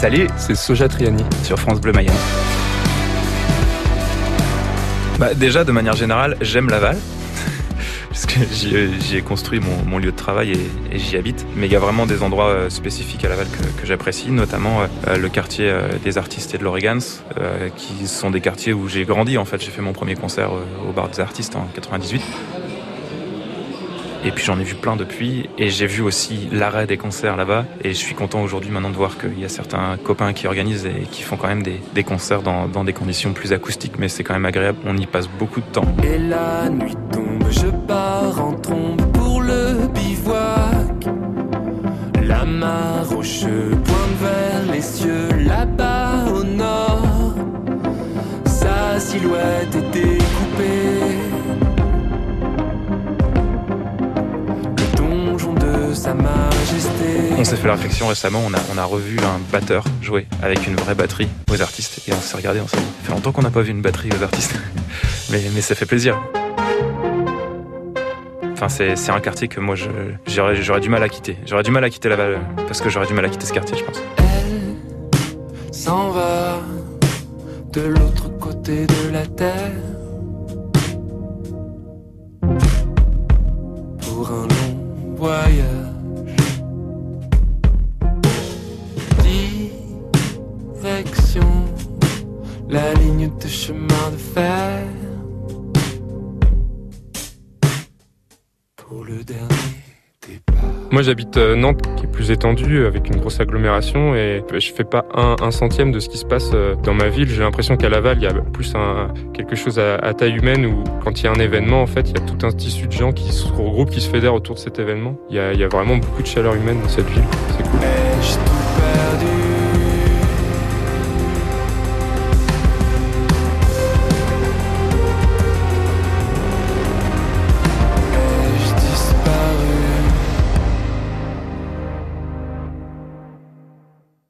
Salut, c'est Soja Triani sur France Bleu Mayenne. Bah, déjà, de manière générale, j'aime Laval. Parce que j'y ai construit mon, lieu de travail et, j'y habite. Mais il y a vraiment des endroits euh, spécifiques à Laval que, j'apprécie, notamment euh, le quartier euh, des artistes et de l'Oregans, qui sont des quartiers où j'ai grandi. En fait, j'ai fait mon premier concert au bar des artistes en 98. Et puis j'en ai vu plein depuis. Et j'ai vu aussi l'arrêt des concerts là-bas. Et je suis content aujourd'hui maintenant de voir qu'il y a certains copains qui organisent et qui font quand même des, concerts dans, des conditions plus acoustiques. Mais c'est quand même agréable. On y passe beaucoup de temps. Et la nuit tombe, je pars en trombe pour le bivouac. La mare pointe vers les cieux là-bas au nord. Sa silhouette est découpée On s'est fait la réflexion récemment, on a, on a revu un batteur jouer avec une vraie batterie aux artistes et on s'est regardé, on s'est dit, ça fait longtemps qu'on n'a pas vu une batterie aux artistes, mais, mais ça fait plaisir. Enfin, c'est un quartier que moi j'aurais du mal à quitter. J'aurais du mal à quitter Laval parce que j'aurais du mal à quitter ce quartier, je pense. Elle s'en va de l'autre côté de la terre pour un long voyage. la ligne de chemin de fer. Pour le dernier. Moi j'habite euh, Nantes qui est plus étendue avec une grosse agglomération et je fais pas un, centième de ce qui se passe euh, dans ma ville. J'ai l'impression qu'à Laval il y a plus un, quelque chose à, taille humaine où quand il y a un événement en fait il y a tout un tissu de gens qui se regroupent, qui se fédèrent autour de cet événement. Il y a, il y a vraiment beaucoup de chaleur humaine dans cette ville. C'est cool.